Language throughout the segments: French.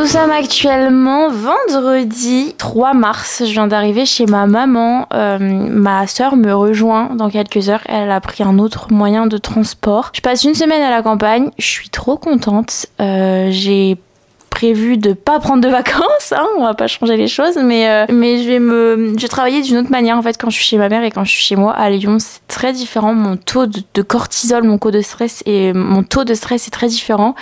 Nous sommes actuellement vendredi 3 mars. Je viens d'arriver chez ma maman. Euh, ma soeur me rejoint dans quelques heures. Elle a pris un autre moyen de transport. Je passe une semaine à la campagne. Je suis trop contente. Euh, j'ai prévu de pas prendre de vacances, hein, on va pas changer les choses, mais euh, mais je vais me, je vais travailler d'une autre manière en fait quand je suis chez ma mère et quand je suis chez moi à Lyon, c'est très différent. Mon taux de, cortisol, mon taux de stress et mon taux de stress est très différent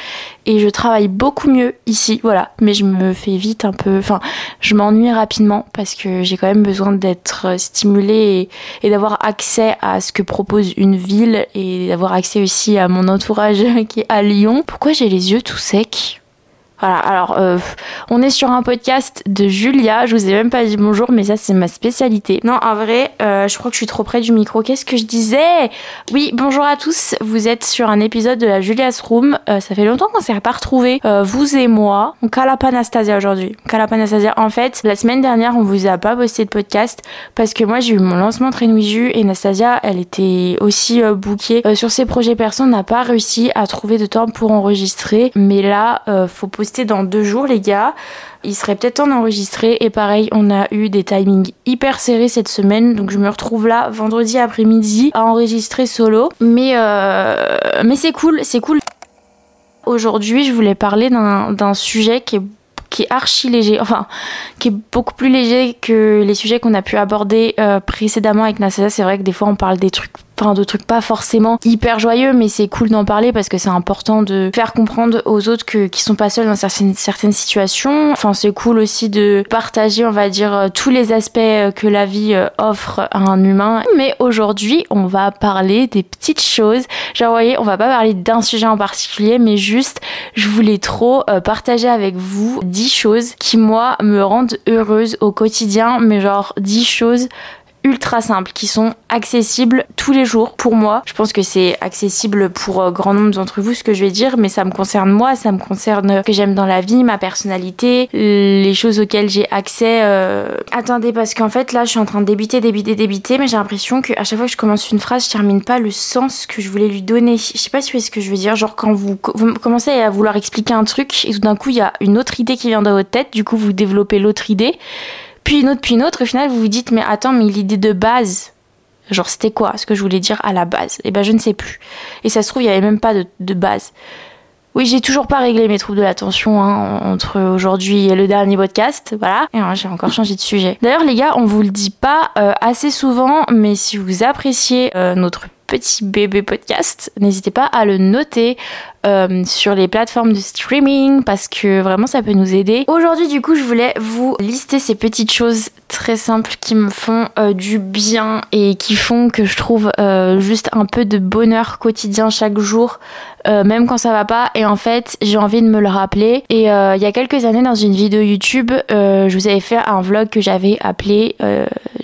et je travaille beaucoup mieux ici, voilà. Mais je me fais vite un peu, enfin, je m'ennuie rapidement parce que j'ai quand même besoin d'être stimulée et, et d'avoir accès à ce que propose une ville et d'avoir accès aussi à mon entourage qui est à Lyon. Pourquoi j'ai les yeux tout secs? Voilà, alors euh, on est sur un podcast de Julia, je vous ai même pas dit bonjour, mais ça c'est ma spécialité. Non, en vrai, euh, je crois que je suis trop près du micro. Qu'est-ce que je disais? Oui, bonjour à tous, vous êtes sur un épisode de la Julia's Room. Euh, ça fait longtemps qu'on s'est pas retrouvés, vous et moi. On calape Anastasia aujourd'hui. Calape Anastasia. En fait, la semaine dernière, on vous a pas posté de podcast parce que moi j'ai eu mon lancement Jus et Anastasia, elle était aussi bookée sur ses projets perso, on n'a pas réussi à trouver de temps pour enregistrer, mais là, faut dans deux jours, les gars. Il serait peut-être temps d'enregistrer. Et pareil, on a eu des timings hyper serrés cette semaine. Donc je me retrouve là vendredi après-midi à enregistrer solo. Mais, euh, mais c'est cool, c'est cool. Aujourd'hui, je voulais parler d'un sujet qui est qui est archi léger, enfin qui est beaucoup plus léger que les sujets qu'on a pu aborder euh, précédemment avec Nasa. C'est vrai que des fois on parle des trucs enfin de trucs pas forcément hyper joyeux mais c'est cool d'en parler parce que c'est important de faire comprendre aux autres que qui sont pas seuls dans certaines certaines situations. Enfin c'est cool aussi de partager on va dire euh, tous les aspects euh, que la vie euh, offre à un humain. Mais aujourd'hui on va parler des petites choses. Genre vous voyez on va pas parler d'un sujet en particulier mais juste je voulais trop partager avec vous 10 choses qui moi me rendent heureuse au quotidien. Mais genre 10 choses ultra simples, qui sont accessibles tous les jours pour moi. Je pense que c'est accessible pour euh, grand nombre d'entre vous ce que je vais dire, mais ça me concerne moi, ça me concerne ce que j'aime dans la vie, ma personnalité, les choses auxquelles j'ai accès. Euh. Attendez, parce qu'en fait là je suis en train de débiter, débiter, débiter, mais j'ai l'impression qu'à chaque fois que je commence une phrase, je termine pas le sens que je voulais lui donner. Je sais pas si vous voyez ce que je veux dire. Genre quand vous, vous commencez à vouloir expliquer un truc et tout d'un coup il y a une autre idée qui vient dans votre tête, du coup vous développez l'autre idée puis une autre, puis une autre. Au final, vous vous dites, mais attends, mais l'idée de base, genre c'était quoi ce que je voulais dire à la base? Eh ben, je ne sais plus. Et ça se trouve, il n'y avait même pas de, base. Oui, j'ai toujours pas réglé mes troubles de l'attention hein, entre aujourd'hui et le dernier podcast, voilà. Et j'ai encore changé de sujet. D'ailleurs, les gars, on vous le dit pas euh, assez souvent, mais si vous appréciez euh, notre petit bébé podcast, n'hésitez pas à le noter euh, sur les plateformes de streaming parce que vraiment ça peut nous aider. Aujourd'hui du coup je voulais vous lister ces petites choses très simples qui me font euh, du bien et qui font que je trouve euh, juste un peu de bonheur quotidien chaque jour même quand ça va pas et en fait j'ai envie de me le rappeler et il y a quelques années dans une vidéo YouTube je vous avais fait un vlog que j'avais appelé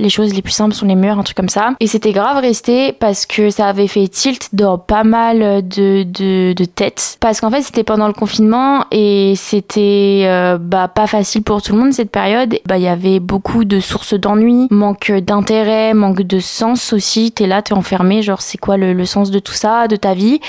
les choses les plus simples sont les meilleures un truc comme ça et c'était grave resté parce que ça avait fait tilt dans pas mal de, de, de têtes parce qu'en fait c'était pendant le confinement et c'était euh, bah, pas facile pour tout le monde cette période. Bah il y avait beaucoup de sources d'ennui, manque d'intérêt, manque de sens aussi. T'es là, t'es enfermé, genre c'est quoi le, sens de tout ça, de ta vie?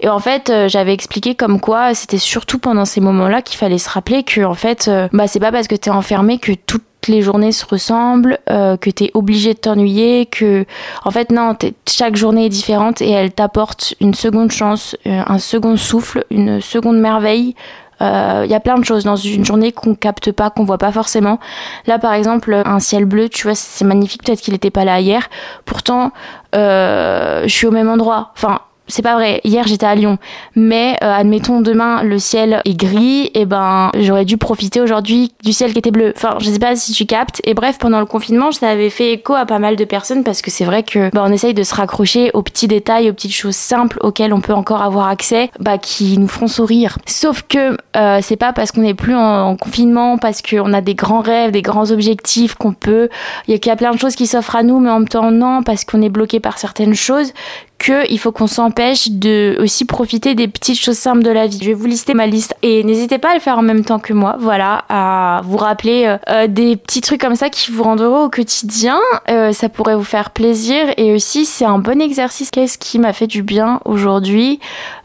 Et en fait euh, j'avais expliqué comme quoi c'était surtout pendant ces moments-là qu'il fallait se rappeler que en fait euh, bah c'est pas parce que t'es enfermé que tout les journées se ressemblent, euh, que tu es obligé de t'ennuyer, que en fait non, chaque journée est différente et elle t'apporte une seconde chance, euh, un second souffle, une seconde merveille. Il euh, y a plein de choses dans une journée qu'on capte pas, qu'on voit pas forcément. Là, par exemple, un ciel bleu, tu vois, c'est magnifique. Peut-être qu'il n'était pas là hier. Pourtant, je suis au même endroit. Enfin, c'est pas vrai. Hier j'étais à Lyon, mais euh, admettons demain le ciel est gris, et ben j'aurais dû profiter aujourd'hui du ciel qui était bleu. Enfin, je sais pas si tu captes. Et bref, pendant le confinement, ça avait fait écho à pas mal de personnes parce que c'est vrai que bah, on essaye de se raccrocher aux petits détails, aux petites choses simples auxquelles on peut encore avoir accès, bah qui nous feront sourire. Sauf que euh, c'est pas parce qu'on n'est plus en, confinement, parce qu'on a des grands rêves, des grands objectifs qu'on peut. Il y a plein de choses qui s'offrent à nous, mais en même temps non, parce qu'on est bloqué par certaines choses qu'il faut qu'on s'empêche de aussi profiter des petites choses simples de la vie. Je vais vous lister ma liste et n'hésitez pas à le faire en même temps que moi. Voilà, à vous rappeler euh, euh, des petits trucs comme ça qui vous rendent au quotidien. Euh, ça pourrait vous faire plaisir et aussi c'est un bon exercice. Qu'est-ce qui m'a fait du bien aujourd'hui?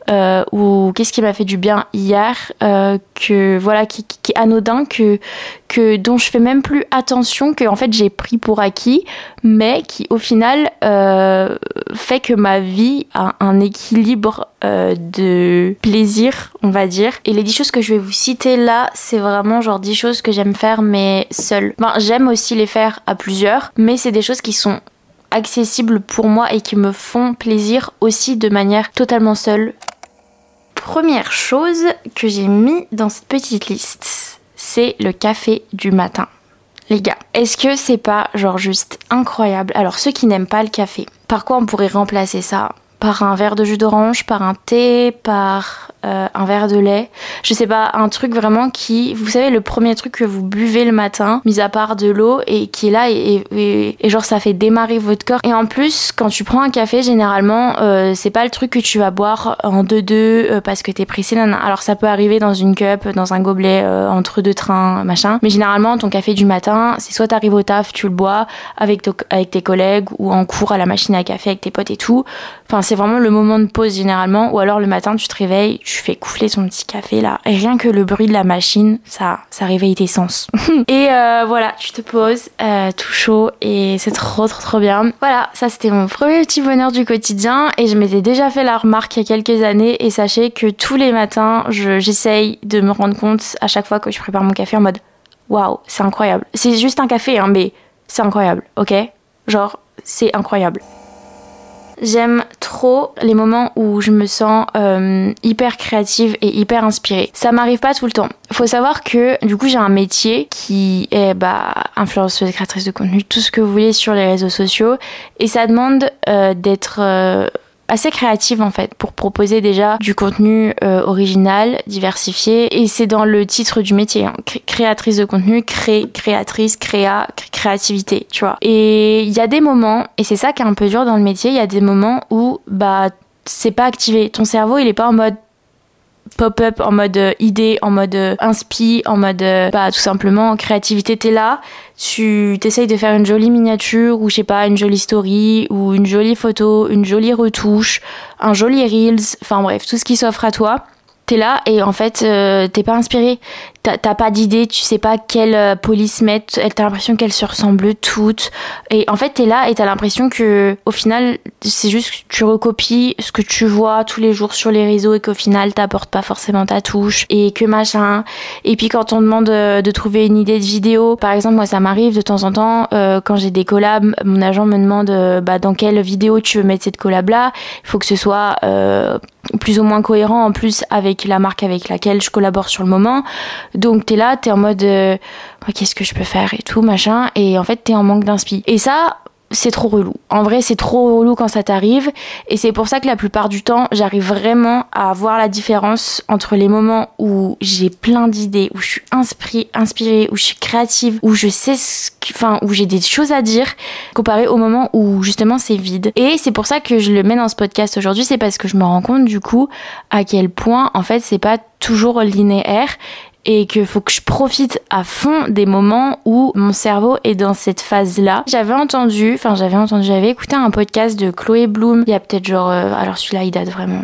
Euh, ou qu'est-ce qui m'a fait du bien hier, euh, que voilà, qui, qui, est anodin, que, que dont je fais même plus attention, que en fait j'ai pris pour acquis, mais qui au final euh, fait que ma vie a un équilibre euh, de plaisir, on va dire. Et les 10 choses que je vais vous citer là, c'est vraiment genre 10 choses que j'aime faire, mais seule. Enfin, j'aime aussi les faire à plusieurs, mais c'est des choses qui sont accessibles pour moi et qui me font plaisir aussi de manière totalement seule. Première chose que j'ai mis dans cette petite liste, c'est le café du matin. Les gars, est-ce que c'est pas genre juste incroyable? Alors ceux qui n'aiment pas le café, par quoi on pourrait remplacer ça? Par un verre de jus d'orange, par un thé, par euh, un verre de lait. Je sais pas, un truc vraiment qui, vous savez, le premier truc que vous buvez le matin, mis à part de l'eau, et qui est là, et, et, et, genre ça fait démarrer votre corps. Et en plus, quand tu prends un café, généralement, euh, c'est pas le truc que tu vas boire en deux-deux euh, parce que t'es pressé. Alors ça peut arriver dans une cup, dans un gobelet, euh, entre deux trains, machin. Mais généralement, ton café du matin, c'est soit t'arrives au taf, tu le bois avec, avec tes collègues, ou en cours à la machine à café avec tes potes et tout. Enfin, c'est vraiment le moment de pause généralement, ou alors le matin, tu te réveilles, tu fais couffler son petit café là. Rien que le bruit de la machine, ça, ça réveille tes sens. et euh, voilà, tu te poses euh, tout chaud et c'est trop trop trop bien. Voilà, ça c'était mon premier petit bonheur du quotidien et je m'étais déjà fait la remarque il y a quelques années et sachez que tous les matins, j'essaye de me rendre compte à chaque fois que je prépare mon café en mode waouh, c'est incroyable. C'est juste un café, hein, mais c'est incroyable, ok? Genre, c'est incroyable. J'aime les moments où je me sens euh, hyper créative et hyper inspirée. Ça m'arrive pas tout le temps. Faut savoir que du coup j'ai un métier qui est bah influenceuse, créatrice de contenu, tout ce que vous voulez sur les réseaux sociaux et ça demande euh, d'être euh, assez créative en fait pour proposer déjà du contenu euh, original, diversifié et c'est dans le titre du métier hein. créatrice de contenu, cré créatrice, créa, créativité, tu vois. Et il y a des moments et c'est ça qui est un peu dur dans le métier, il y a des moments où bah c'est pas activé, ton cerveau il est pas en mode pop-up en mode euh, idée, en mode euh, inspi, en mode euh, bah tout simplement créativité t'es là, tu t'essayes de faire une jolie miniature ou je sais pas une jolie story ou une jolie photo, une jolie retouche, un joli reels, enfin bref tout ce qui s'offre à toi t'es là et en fait euh, t'es pas inspiré. T'as pas d'idée tu sais pas quelle euh, police mettre. T'as l'impression qu'elles se ressemblent toutes. Et en fait t'es là et t'as l'impression que au final c'est juste que tu recopies ce que tu vois tous les jours sur les réseaux et qu'au final t'apportes pas forcément ta touche et que machin. Et puis quand on demande euh, de trouver une idée de vidéo par exemple moi ça m'arrive de temps en temps euh, quand j'ai des collabs mon agent me demande euh, bah, dans quelle vidéo tu veux mettre cette collab là il faut que ce soit plus ou moins cohérent en plus avec la marque avec laquelle je collabore sur le moment. Donc t'es là, t'es en mode euh, qu'est-ce que je peux faire et tout machin et en fait t'es en manque d'inspi. Et ça c'est trop relou. En vrai, c'est trop relou quand ça t'arrive. Et c'est pour ça que la plupart du temps, j'arrive vraiment à voir la différence entre les moments où j'ai plein d'idées, où je suis inspirée, où je suis créative, où je sais enfin, où j'ai des choses à dire, comparé au moment où justement c'est vide. Et c'est pour ça que je le mets dans ce podcast aujourd'hui, c'est parce que je me rends compte du coup à quel point en fait c'est pas toujours linéaire et qu'il faut que je profite à fond des moments où mon cerveau est dans cette phase-là. J'avais entendu, enfin j'avais entendu, j'avais écouté un podcast de Chloé Bloom, il y a peut-être genre, euh, alors celui-là il date vraiment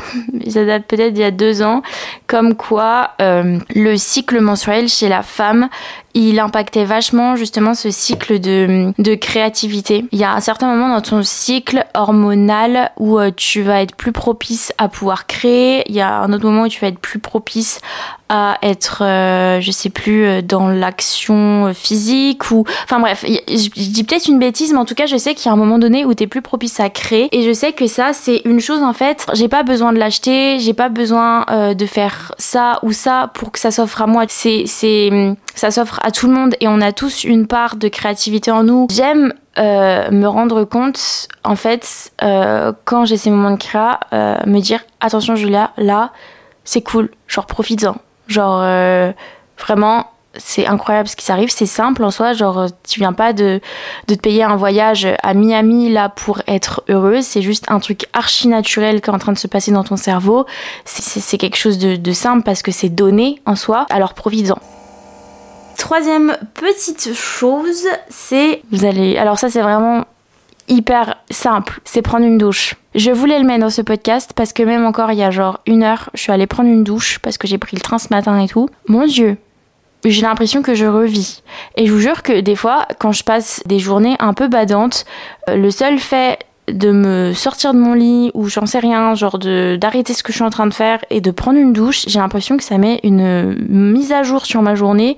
ça date peut-être il y a deux ans, comme quoi euh, le cycle menstruel chez la femme il impactait vachement justement ce cycle de, de créativité. Il y a un certain moment dans ton cycle hormonal où euh, tu vas être plus propice à pouvoir créer. Il y a un autre moment où tu vas être plus propice à être, euh, je sais plus, euh, dans l'action physique ou... Enfin bref, je dis peut-être une bêtise, mais en tout cas, je sais qu'il y a un moment donné où tu es plus propice à créer. Et je sais que ça, c'est une chose en fait, j'ai pas besoin de l'acheter, j'ai pas besoin de faire ça ou ça pour que ça s'offre à moi. C'est, ça s'offre à tout le monde et on a tous une part de créativité en nous. J'aime euh, me rendre compte, en fait, euh, quand j'ai ces moments de créa, euh, me dire attention Julia, là, c'est cool, genre profites-en. Genre vraiment, c'est incroyable ce qui s'arrive, c'est simple en soi, genre tu viens pas de, de te payer un voyage à Miami là pour être heureuse, c'est juste un truc archi naturel qui est en train de se passer dans ton cerveau, c'est quelque chose de, de simple parce que c'est donné en soi, alors profites-en. Troisième petite chose, c'est vous allez. Alors ça c'est vraiment hyper simple, c'est prendre une douche. Je voulais le mettre dans ce podcast parce que même encore il y a genre une heure, je suis allée prendre une douche parce que j'ai pris le train ce matin et tout. Mon Dieu, j'ai l'impression que je revis. Et je vous jure que des fois, quand je passe des journées un peu badantes, euh, le seul fait de me sortir de mon lit ou j'en sais rien, genre d'arrêter ce que je suis en train de faire et de prendre une douche, j'ai l'impression que ça met une mise à jour sur ma journée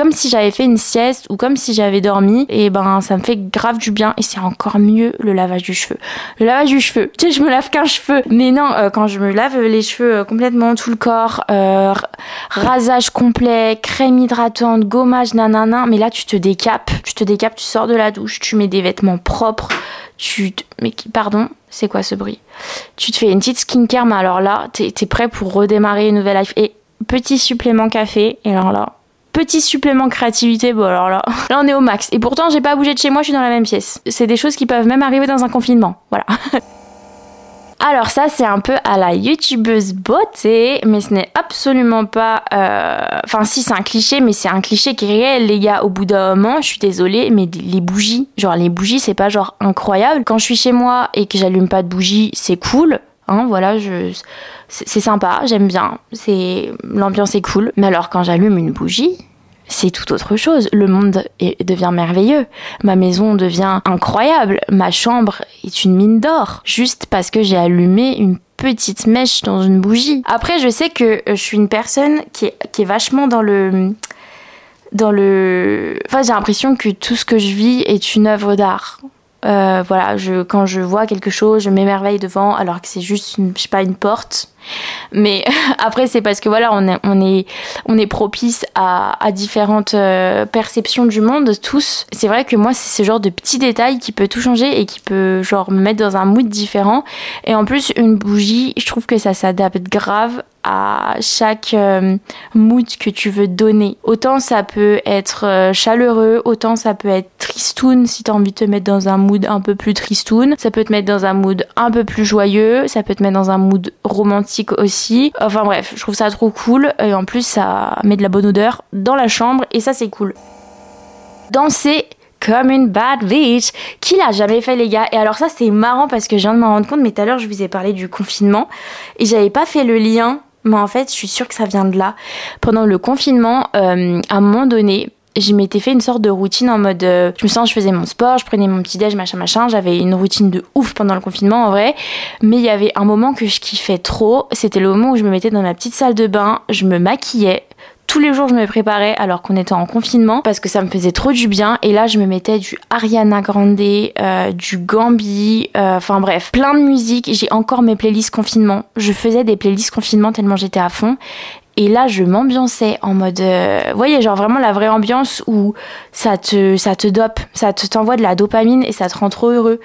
comme si j'avais fait une sieste ou comme si j'avais dormi et ben ça me fait grave du bien et c'est encore mieux le lavage du cheveu. Le lavage du cheveu, tu sais je me lave qu'un cheveu. Mais non euh, quand je me lave les cheveux euh, complètement tout le corps, euh, rasage complet, crème hydratante, gommage nanana mais là tu te décapes, tu te décapes, tu sors de la douche, tu mets des vêtements propres, tu mais pardon, c'est quoi ce bruit? Tu te fais une petite skincare mais alors là t'es es prêt pour redémarrer une nouvelle life. Et petit supplément café et alors là Petit supplément créativité, bon alors là, là on est au max. Et pourtant j'ai pas bougé de chez moi, je suis dans la même pièce. C'est des choses qui peuvent même arriver dans un confinement. Voilà. Alors ça c'est un peu à la youtubeuse beauté, mais ce n'est absolument pas... Euh, enfin si c'est un cliché, mais c'est un cliché qui est réel les gars. Au bout d'un moment, je suis désolée, mais les bougies, genre les bougies c'est pas genre incroyable. Quand je suis chez moi et que j'allume pas de bougies, c'est cool. Hein, voilà, c'est sympa, j'aime bien, c'est l'ambiance est cool. Mais alors quand j'allume une bougie, c'est tout autre chose. Le monde devient merveilleux. Ma maison devient incroyable. Ma chambre est une mine d'or. Juste parce que j'ai allumé une petite mèche dans une bougie. Après, je sais que euh, je suis une personne qui est, qui est vachement dans le dans le. Enfin, j'ai l'impression que tout ce que je vis est une œuvre d'art. Euh, voilà, je, quand je vois quelque chose, je m'émerveille devant, alors que c'est juste, une, je sais pas, une porte. Mais après, c'est parce que voilà, on est, on est, on est propice à, différentes euh, perceptions du monde, tous. C'est vrai que moi, c'est ce genre de petits détails qui peut tout changer et qui peut, genre, me mettre dans un mood différent. Et en plus, une bougie, je trouve que ça s'adapte grave à chaque euh, mood que tu veux donner. Autant ça peut être euh, chaleureux, autant ça peut être tristoun si tu as envie de te mettre dans un mood un peu plus tristoun. Ça peut te mettre dans un mood un peu plus joyeux, ça peut te mettre dans un mood romantique aussi. Enfin bref, je trouve ça trop cool et en plus ça met de la bonne odeur dans la chambre et ça c'est cool. Danser comme une bad bitch. Qui l'a jamais fait, les gars? Et alors, ça, c'est marrant parce que je viens de m'en rendre compte, mais tout à l'heure, je vous ai parlé du confinement et j'avais pas fait le lien mais en fait, je suis sûre que ça vient de là. Pendant le confinement, euh, à un moment donné, je m'étais fait une sorte de routine en mode euh, je me sens je faisais mon sport je prenais mon petit déj machin machin j'avais une routine de ouf pendant le confinement en vrai mais il y avait un moment que je kiffais trop c'était le moment où je me mettais dans ma petite salle de bain je me maquillais tous les jours, je me préparais alors qu'on était en confinement parce que ça me faisait trop du bien. Et là, je me mettais du Ariana Grande, euh, du Gambi, euh, enfin bref, plein de musique. J'ai encore mes playlists confinement. Je faisais des playlists confinement tellement j'étais à fond. Et là, je m'ambiançais en mode, euh, vous voyez, genre vraiment la vraie ambiance où ça te, ça te dope, ça te t'envoie de la dopamine et ça te rend trop heureux.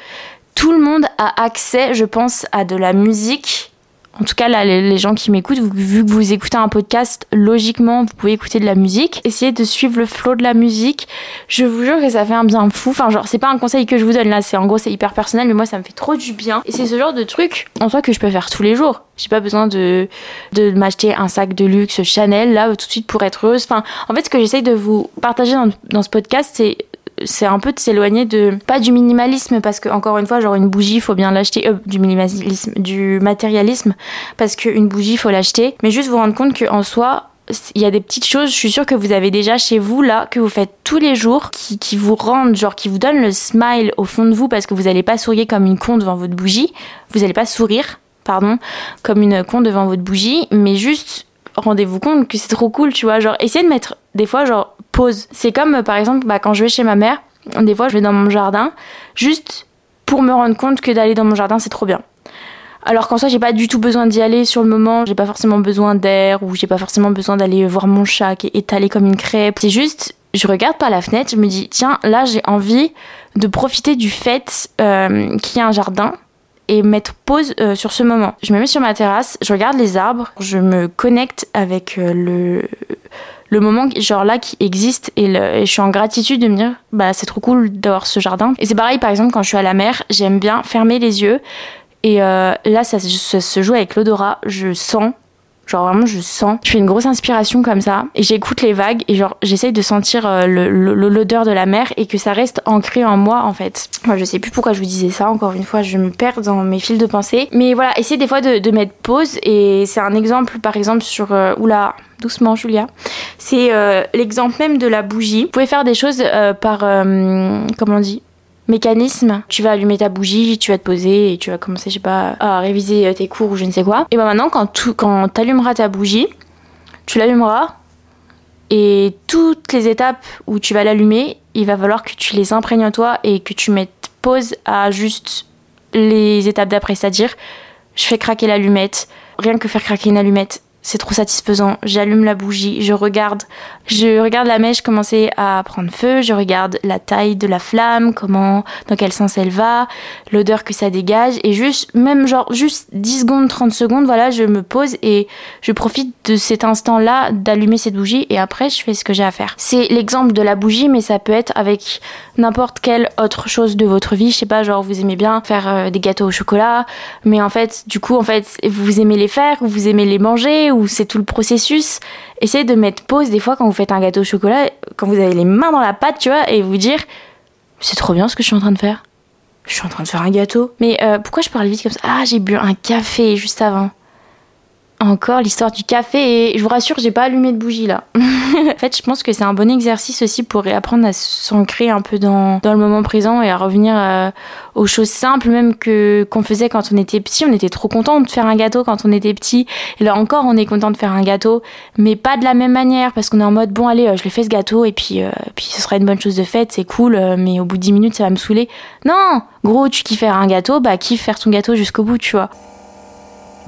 Tout le monde a accès, je pense, à de la musique en tout cas, là, les gens qui m'écoutent, vu que vous écoutez un podcast, logiquement, vous pouvez écouter de la musique. Essayez de suivre le flow de la musique. Je vous jure que ça fait un bien fou. Enfin, genre, c'est pas un conseil que je vous donne là, c'est en gros, c'est hyper personnel, mais moi, ça me fait trop du bien. Et c'est ce genre de truc, en soi, que je peux faire tous les jours. J'ai pas besoin de, de m'acheter un sac de luxe Chanel, là, tout de suite pour être heureuse. Enfin, en fait, ce que j'essaye de vous partager dans, dans ce podcast, c'est c'est un peu de s'éloigner de pas du minimalisme parce que encore une fois genre une bougie faut bien l'acheter du minimalisme du matérialisme parce qu'une bougie faut l'acheter. Mais juste vous rendre compte que en soi il y a des petites choses, je suis sûre que vous avez déjà chez vous là, que vous faites tous les jours, qui, qui vous rendent, genre qui vous donnent le smile au fond de vous parce que vous n'allez pas sourire comme une con devant votre bougie, vous n'allez pas sourire, pardon, comme une con devant votre bougie, mais juste rendez-vous compte que c'est trop cool, tu vois. Genre, essayez de mettre des fois, genre, pause. C'est comme, par exemple, bah, quand je vais chez ma mère, des fois, je vais dans mon jardin, juste pour me rendre compte que d'aller dans mon jardin, c'est trop bien. Alors qu'en soi, j'ai pas du tout besoin d'y aller sur le moment, j'ai pas forcément besoin d'air, ou j'ai pas forcément besoin d'aller voir mon chat qui est étalé comme une crêpe. C'est juste, je regarde par la fenêtre, je me dis, tiens, là, j'ai envie de profiter du fait euh, qu'il y a un jardin et mettre pause euh, sur ce moment. Je me mets sur ma terrasse, je regarde les arbres, je me connecte avec euh, le le moment genre là qui existe et, je suis en gratitude de me dire bah c'est trop cool d'avoir ce jardin et c'est pareil par exemple quand je suis à la mer j'aime bien fermer les yeux et euh, là ça, se joue avec l'odorat je sens Genre vraiment, je sens. Je fais une grosse inspiration comme ça et j'écoute les vagues et genre j'essaye de sentir euh, l'odeur de la mer et que ça reste ancré en moi en fait. Moi, je sais plus pourquoi je vous disais ça. Encore une fois, je me perds dans mes fils de pensée. Mais voilà, essayez des fois de, mettre pause et c'est un exemple, par exemple sur euh, oula, doucement Julia. C'est euh, l'exemple même de la bougie. Vous pouvez faire des choses par comment on dit? Mécanisme. Tu vas allumer ta bougie, tu vas te poser et tu vas commencer, je sais pas, à réviser tes cours ou je ne sais quoi. Et ben maintenant, quand tu quand allumeras ta bougie, tu l'allumeras et toutes les étapes où tu vas l'allumer, il va falloir que tu les imprègnes en toi et que tu mettes pause à juste les étapes d'après. C'est-à-dire, je fais craquer l'allumette. Rien que faire craquer une allumette, c'est trop satisfaisant. J'allume la bougie, je regarde, je regarde la mèche commencer à prendre feu, je regarde la taille de la flamme, comment, dans quel sens elle va, l'odeur que ça dégage, et juste, même genre, juste 10 secondes, 30 secondes, voilà, je me pose et je profite de cet instant-là d'allumer cette bougie et après, je fais ce que j'ai à faire. C'est l'exemple de la bougie, mais ça peut être avec n'importe quelle autre chose de votre vie. Je sais pas, genre, vous aimez bien faire euh, des gâteaux au chocolat, mais en fait, du coup, en fait, vous aimez les faire, ou vous aimez les manger, ou c'est tout le processus. Essayez de mettre pause des fois quand vous faites un gâteau au chocolat, quand vous avez les mains dans la pâte, tu vois, et vous dire c'est trop bien ce que je suis en train de faire. Je suis en train de faire un gâteau. Mais euh, pourquoi je parle vite comme ça? Ah, j'ai bu un café juste avant encore l'histoire du café et je vous rassure, j'ai pas allumé de bougie là. en fait, je pense que c'est un bon exercice aussi pour réapprendre à s'ancrer un peu dans, dans, le moment présent et à revenir euh, aux choses simples même que qu'on faisait quand on était petit. On était trop content de faire un gâteau quand on était petit. Et là encore, on est content de faire un gâteau, mais pas de la même manière parce qu'on est en mode bon allez, euh, je l'ai fait ce gâteau et puis euh, puis ce sera une bonne chose de faite, c'est cool, mais au bout de 10 minutes ça va me saouler. Non, gros, tu kiffes faire un gâteau, bah kiffe faire ton gâteau jusqu'au bout, tu vois.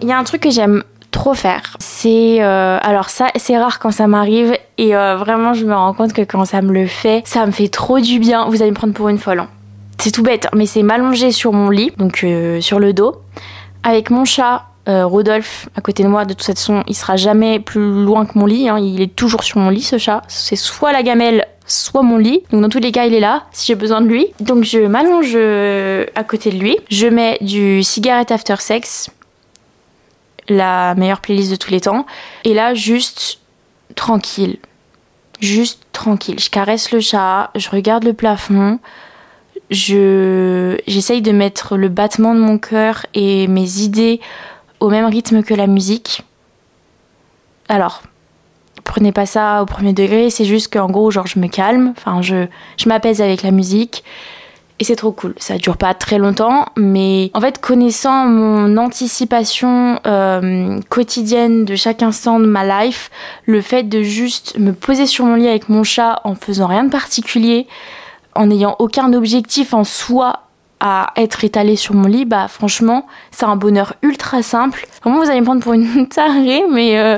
Il y a un truc que j'aime trop faire. C'est euh, alors ça c'est rare quand ça m'arrive et euh, vraiment je me rends compte que quand ça me le fait, ça me fait trop du bien. Vous allez me prendre pour une folle. Hein. C'est tout bête, mais c'est m'allonger sur mon lit, donc euh, sur le dos, avec mon chat Rodolphe à côté de moi. De toute façon, il sera jamais plus loin que mon lit. Hein. Il est toujours sur mon lit, ce chat. C'est soit la gamelle, soit mon lit. Donc dans tous les cas, il est là si j'ai besoin de lui. Donc je m'allonge à côté de lui. Je mets du cigarette after sex la meilleure playlist de tous les temps. Et là, juste tranquille. Juste tranquille. Je caresse le chat, je regarde le plafond, je j'essaye de mettre le battement de mon cœur et mes idées au même rythme que la musique. Alors, prenez pas ça au premier degré, c'est juste qu'en gros, genre, je me calme, enfin, je, je m'apaise avec la musique et c'est trop cool. Ça dure pas très longtemps, mais en fait, connaissant mon anticipation euh, quotidienne de chaque instant de ma life, le fait de juste me poser sur mon lit avec mon chat en faisant rien de particulier, en n'ayant aucun objectif en soi à être étalé sur mon lit, bah franchement, c'est un bonheur ultra simple. Vraiment, vous allez me prendre pour une tarée, mais euh,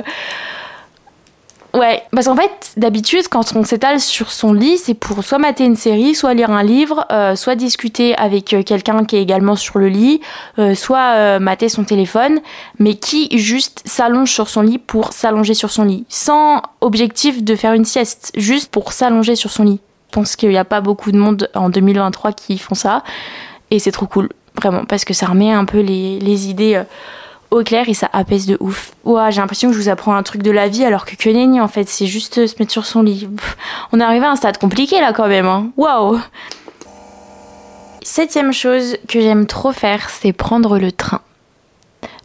Ouais, parce qu'en fait, d'habitude, quand on s'étale sur son lit, c'est pour soit mater une série, soit lire un livre, euh, soit discuter avec euh, quelqu'un qui est également sur le lit, euh, soit mater son téléphone, mais qui juste s'allonge sur son lit pour s'allonger sur son lit, sans objectif de faire une sieste, juste pour s'allonger sur son lit. Je pense qu'il n'y a pas beaucoup de monde en 2023 qui font ça, et c'est trop cool, vraiment, parce que ça remet un peu les, les idées au clair et ça apaise de ouf. Ouah, j'ai l'impression que je vous apprends un truc de la vie alors que que en fait, c'est juste se mettre sur son lit. on est arrivé à un stade compliqué là quand même. Hein. Waouh Septième chose que j'aime trop faire, c'est prendre le train.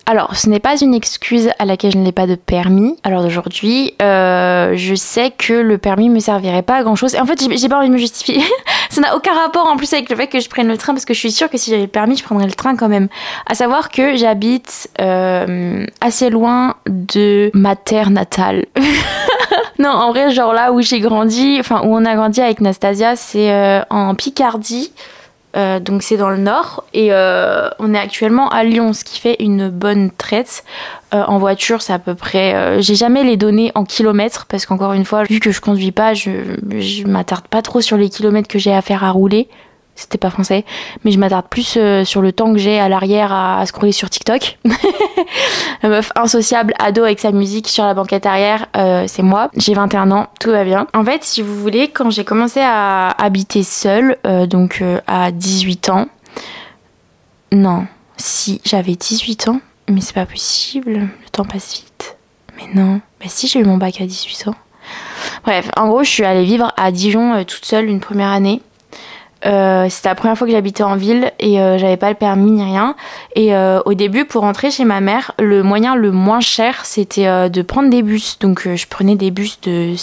Alors, ce n'est pas une excuse à laquelle je n'ai pas de permis. Alors aujourd'hui, euh, je sais que le permis me servirait pas à grand chose. Et en fait, j'ai pas envie de me justifier. Ça n'a aucun rapport en plus avec le fait que je prenne le train parce que je suis sûre que si j'avais le permis, je prendrais le train quand même. À savoir que j'habite euh, assez loin de ma terre natale. non, en vrai, genre là où j'ai grandi, enfin où on a grandi avec Nastasia, c'est euh, en Picardie. Euh, donc c'est dans le nord et euh, on est actuellement à Lyon, ce qui fait une bonne traite. Euh, en voiture, c'est à peu près. J'ai jamais les données en kilomètres parce qu'encore une fois, vu que je conduis pas, je, je m'attarde pas trop sur les kilomètres que j'ai à faire à rouler c'était pas français, mais je m'attarde plus euh, sur le temps que j'ai à l'arrière à, scroller sur TikTok. La meuf insociable, ado avec sa musique sur la banquette arrière, euh, c'est moi. J'ai 21 ans, tout va bien. En fait, si vous voulez, quand j'ai commencé à habiter seule, euh, donc à 18 ans, non, si j'avais 18 ans, mais c'est pas possible, le temps passe vite. Mais non, mais si j'ai eu mon bac à 18 ans. Bref, en gros, je suis allée vivre à Dijon toute seule une première année. Euh, c'était la première fois que j'habitais en ville et euh, j'avais pas le permis ni rien. Et euh, au début, pour rentrer chez ma mère, le moyen le moins cher, c'était de prendre des bus. Donc je prenais des bus de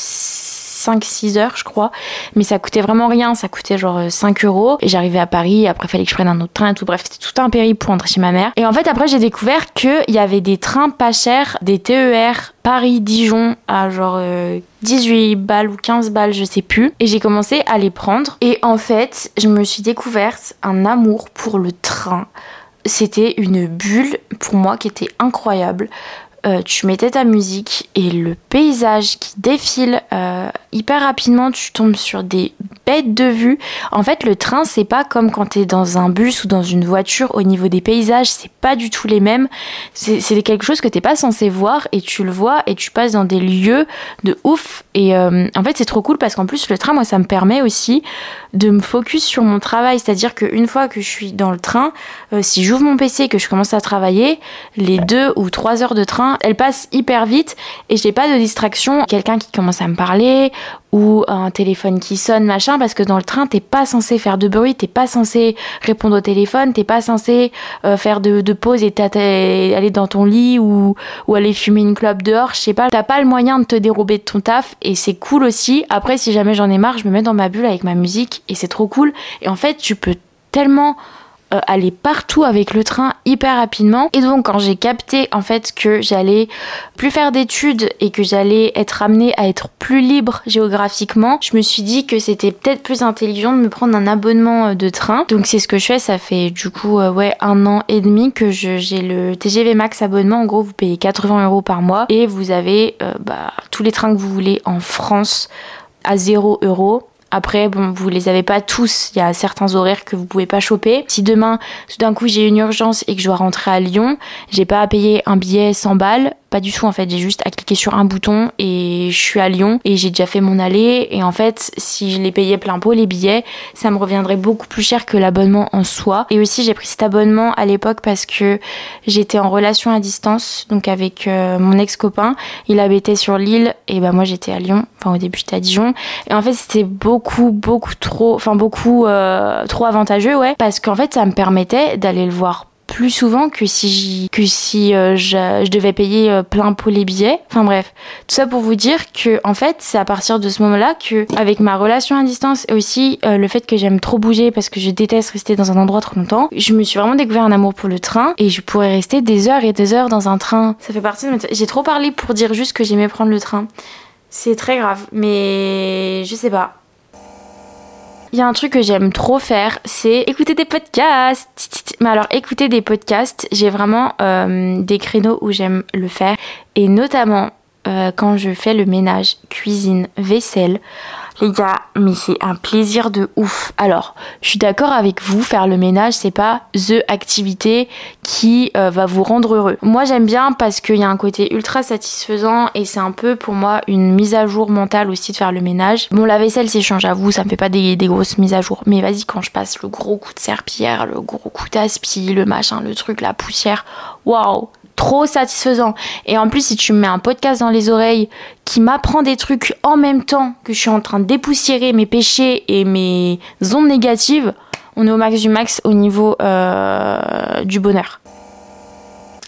5-6 heures, je crois. Mais ça coûtait vraiment rien. Ça coûtait genre 5 euros. Et j'arrivais à Paris. Après, fallait que je prenne un autre train et tout. Bref, c'était tout un périple pour rentrer chez ma mère. Et en fait, après, j'ai découvert qu'il y avait des trains pas chers, des TER Paris-Dijon à genre 18 balles ou 15 balles, je sais plus. Et j'ai commencé à les prendre. Et en fait, je me suis découverte un amour pour le train. C'était une bulle pour moi qui était incroyable. Euh, tu mettais ta musique et le paysage qui défile euh, hyper rapidement, tu tombes sur des bêtes de vue. En fait, le train, c'est pas comme quand t'es dans un bus ou dans une voiture. Au niveau des paysages, c'est pas du tout les mêmes. C'est quelque chose que t'es pas censé voir et tu le vois et tu passes dans des lieux de ouf. Et euh, en fait, c'est trop cool parce qu'en plus, le train, moi, ça me permet aussi de me focus sur mon travail. C'est-à-dire qu'une fois que je suis dans le train, si j'ouvre mon PC et que je commence à travailler, les deux ou trois heures de train elle passe hyper vite et j'ai pas de distraction. Quelqu'un qui commence à me parler ou un téléphone qui sonne, machin, parce que dans le train, t'es pas censé faire de bruit, t'es pas censé répondre au téléphone, t'es pas censé euh, faire de, de pause et aller dans ton lit ou, ou aller fumer une clope dehors, je sais pas. T'as pas le moyen de te dérober de ton taf et c'est cool aussi. Après, si jamais j'en ai marre, je me mets dans ma bulle avec ma musique et c'est trop cool. Et en fait, tu peux tellement euh, aller partout avec le train hyper rapidement. Et donc quand j'ai capté en fait que j'allais plus faire d'études et que j'allais être amenée à être plus libre géographiquement, je me suis dit que c'était peut-être plus intelligent de me prendre un abonnement euh, de train. Donc c'est ce que je fais, ça fait du coup euh, un an et demi que j'ai le TGV Max abonnement. En gros vous payez 80 euros par mois et vous avez bah, tous les trains que vous voulez en France à 0 euros après, bon, vous les avez pas tous. Il y a certains horaires que vous pouvez pas choper. Si demain, tout d'un coup, j'ai une urgence et que je dois rentrer à Lyon, j'ai pas à payer un billet 100 balles. Pas du tout en fait, j'ai juste à cliquer sur un bouton et je suis à Lyon et j'ai déjà fait mon aller et en fait si je les payais plein pot les billets, ça me reviendrait beaucoup plus cher que l'abonnement en soi. Et aussi j'ai pris cet abonnement à l'époque parce que j'étais en relation à distance donc avec euh, mon ex-copain, il habitait sur l'île et bah moi j'étais à Lyon, enfin au début j'étais à Dijon et en fait c'était beaucoup beaucoup trop enfin beaucoup euh, trop avantageux ouais parce qu'en fait ça me permettait d'aller le voir plus souvent que si, que si euh, je, devais payer euh, plein pot les billets. Enfin bref, tout ça pour vous dire que en fait, c'est à partir de ce moment-là que, avec ma relation à distance et aussi le fait que j'aime trop bouger parce que je déteste rester dans un endroit trop longtemps, je me suis vraiment découvert un amour pour le train et je pourrais rester des heures et des heures dans un train. Ça fait partie de J'ai trop parlé pour dire juste que j'aimais prendre le train. C'est très grave, mais je sais pas. Il y a un truc que j'aime trop faire, c'est écouter des podcasts. Mais alors, écouter des podcasts, j'ai vraiment euh, des créneaux où j'aime le faire. Et notamment euh, quand je fais le ménage, cuisine, vaisselle. Les gars, mais c'est un plaisir de ouf. Alors, je suis d'accord avec vous, faire le ménage, c'est pas THE activité qui euh, va vous rendre heureux. Moi, j'aime bien parce qu'il y a un côté ultra satisfaisant et c'est un peu pour moi une mise à jour mentale aussi de faire le ménage. Bon, la vaisselle, c'est chiant, j'avoue, ça me fait pas des, des grosses mises à jour. Mais vas-y, quand je passe le gros coup de serpillère, le gros coup d'aspi, le machin, le truc, la poussière, waouh! Trop satisfaisant. Et en plus, si tu me mets un podcast dans les oreilles qui m'apprend des trucs en même temps que je suis en train de dépoussiérer mes péchés et mes ondes négatives, on est au max du max au niveau euh, du bonheur.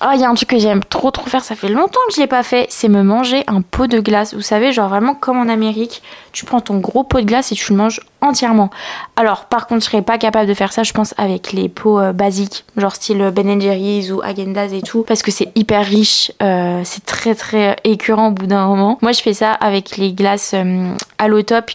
Ah, il y a un truc que j'aime trop trop faire, ça fait longtemps que je l'ai pas fait, c'est me manger un pot de glace. Vous savez, genre vraiment comme en Amérique, tu prends ton gros pot de glace et tu le manges entièrement. Alors, par contre, je serais pas capable de faire ça, je pense, avec les pots euh, basiques, genre style Ben Jerry's ou Agendas et tout, parce que c'est hyper riche, euh, c'est très très écœurant au bout d'un moment. Moi, je fais ça avec les glaces euh, à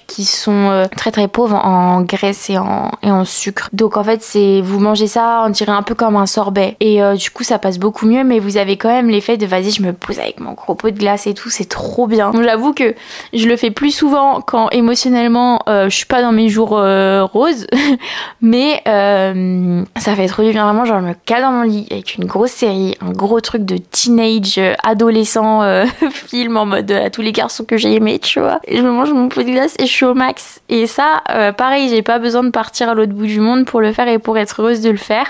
qui sont très très pauvres en graisse et en, et en sucre. Donc, en fait, c'est vous mangez ça, on dirait un peu comme un sorbet. Et du coup, ça passe beaucoup mieux, mais vous avez quand même l'effet de vas-y, je me pose avec mon gros pot de glace et tout, c'est trop bien. J'avoue que je le fais plus souvent quand émotionnellement je suis pas dans mes jours euh, roses, mais euh, ça fait trop bien vraiment. Genre, me cale dans mon lit avec une grosse série, un gros truc de teenage, euh, adolescent film en mode à tous les garçons que j'ai aimés, tu vois. Je me mange mon pot de glace et je suis au max. Et ça, pareil, j'ai pas besoin de partir à l'autre bout du monde pour le faire et pour être heureuse de le faire.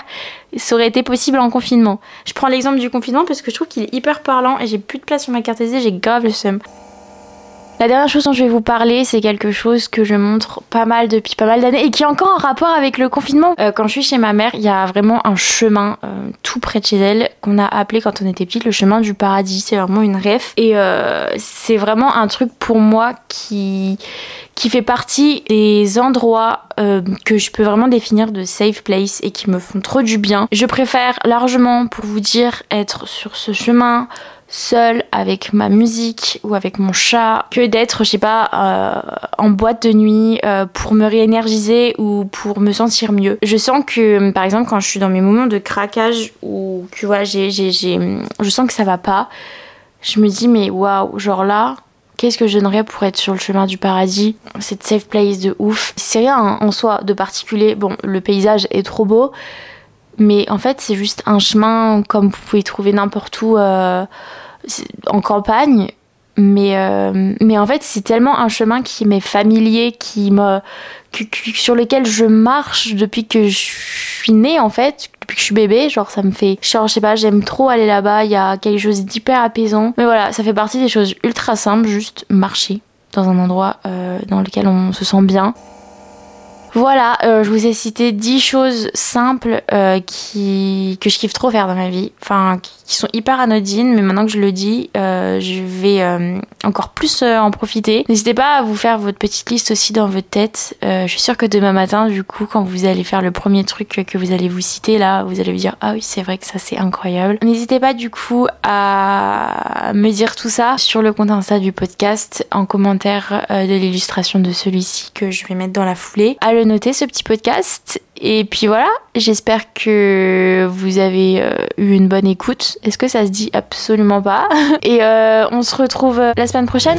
Ça aurait été possible en confinement. Je prends l'exemple du confinement parce que je trouve qu'il est hyper parlant et j'ai plus de place sur ma carte SD, j'ai grave le seum. La dernière chose dont je vais vous parler, c'est quelque chose que je montre pas mal depuis pas mal d'années et qui est encore en rapport avec le confinement. Euh, quand je suis chez ma mère, il y a vraiment un chemin euh, tout près de chez elle qu'on a appelé quand on était petite le chemin du paradis. C'est vraiment une rêve et euh, c'est vraiment un truc pour moi qui qui fait partie des endroits que je peux vraiment définir de safe place et qui me font trop du bien. Je préfère largement, pour vous dire, être sur ce chemin seule avec ma musique ou avec mon chat que d'être, je sais pas, euh, en boîte de nuit euh, pour me réénergiser ou pour me sentir mieux. Je sens que, par exemple, quand je suis dans mes moments de craquage ou que voilà, j'ai, j'ai, je sens que ça va pas, je me dis, mais waouh, genre là, qu'est-ce que je donnerais pour être sur le chemin du paradis? Cette safe place de ouf. C'est rien en soi de particulier. Bon, le paysage est trop beau. Mais en fait, c'est juste un chemin comme vous pouvez trouver n'importe où euh, en campagne. Mais, euh, mais en fait, c'est tellement un chemin qui m'est familier, qui me, sur lequel je marche depuis que je suis née, en fait, depuis que je suis bébé. Genre, ça me fait. Genre, je sais pas, j'aime trop aller là-bas. Il y a quelque chose d'hyper apaisant. Mais voilà, ça fait partie des choses ultra simples, juste marcher dans un endroit euh, dans lequel on se sent bien. Voilà, euh, je vous ai cité 10 choses simples euh, qui, que je kiffe trop faire dans ma vie, enfin qui sont hyper anodines, mais maintenant que je le dis, euh, je vais encore plus en profiter. N'hésitez pas à vous faire votre petite liste aussi dans votre tête. je suis sûre que demain matin, du coup, quand vous allez faire le premier truc que vous allez vous citer là, vous allez vous dire ah oui c'est vrai que ça c'est incroyable. N'hésitez pas du coup à me dire tout ça sur le compte Insta du podcast en commentaire de l'illustration de celui-ci que je vais mettre dans la foulée noter ce petit podcast. Et puis voilà, j'espère que vous avez euh, eu une bonne écoute. Est-ce que ça se dit absolument pas? Et euh, on se retrouve euh, la semaine prochaine.